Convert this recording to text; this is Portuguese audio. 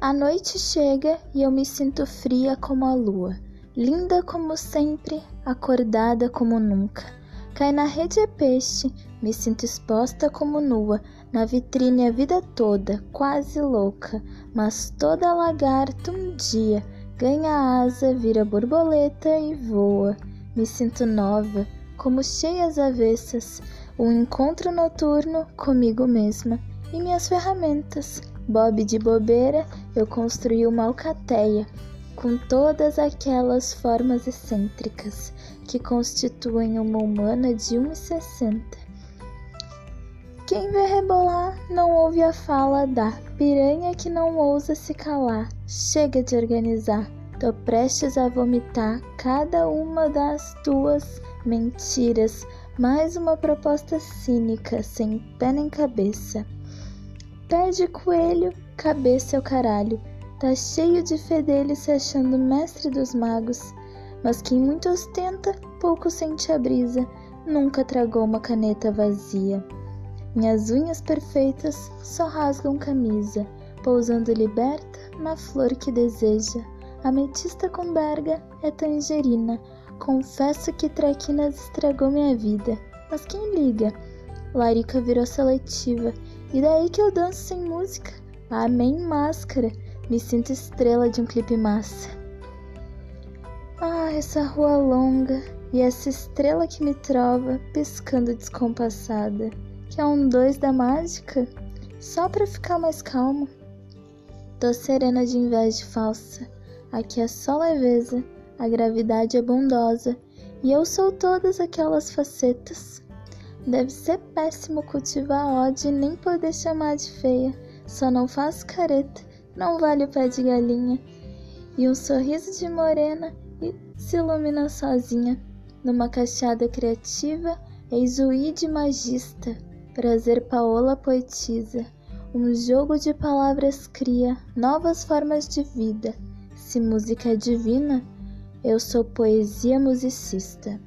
A noite chega e eu me sinto fria como a lua, linda como sempre, acordada como nunca. Cai na rede é peixe, me sinto exposta como nua, na vitrine a vida toda, quase louca, mas toda lagarta um dia ganha asa, vira borboleta e voa. Me sinto nova, como cheias avessas, um encontro noturno comigo mesma e minhas ferramentas. Bob de bobeira, eu construí uma alcateia com todas aquelas formas excêntricas que constituem uma humana de 1,60. Quem vê rebolar não ouve a fala da piranha que não ousa se calar. Chega de organizar, tô prestes a vomitar cada uma das tuas mentiras, mais uma proposta cínica, sem pé nem cabeça. Pé de coelho, cabeça é o caralho. Tá cheio de fedelho se achando mestre dos magos. Mas quem muito ostenta, pouco sente a brisa. Nunca tragou uma caneta vazia. Minhas unhas perfeitas só rasgam camisa, pousando liberta na flor que deseja. Ametista com berga é tangerina. Confesso que traquinas estragou minha vida, mas quem liga? Larica virou seletiva, e daí que eu danço sem música. Amém máscara, me sinto estrela de um clipe massa. Ah, essa rua longa e essa estrela que me trova, piscando descompassada. Que é um dois da mágica? Só pra ficar mais calmo. Tô serena de inveja falsa. Aqui é só leveza, a gravidade é bondosa e eu sou todas aquelas facetas. Deve ser péssimo cultivar ódio e nem poder chamar de feia. Só não faz careta, não vale o pé de galinha. E um sorriso de morena e se ilumina sozinha. Numa cacheada criativa, eis o de magista. Prazer Paola poetisa. Um jogo de palavras cria novas formas de vida. Se música é divina, eu sou poesia musicista.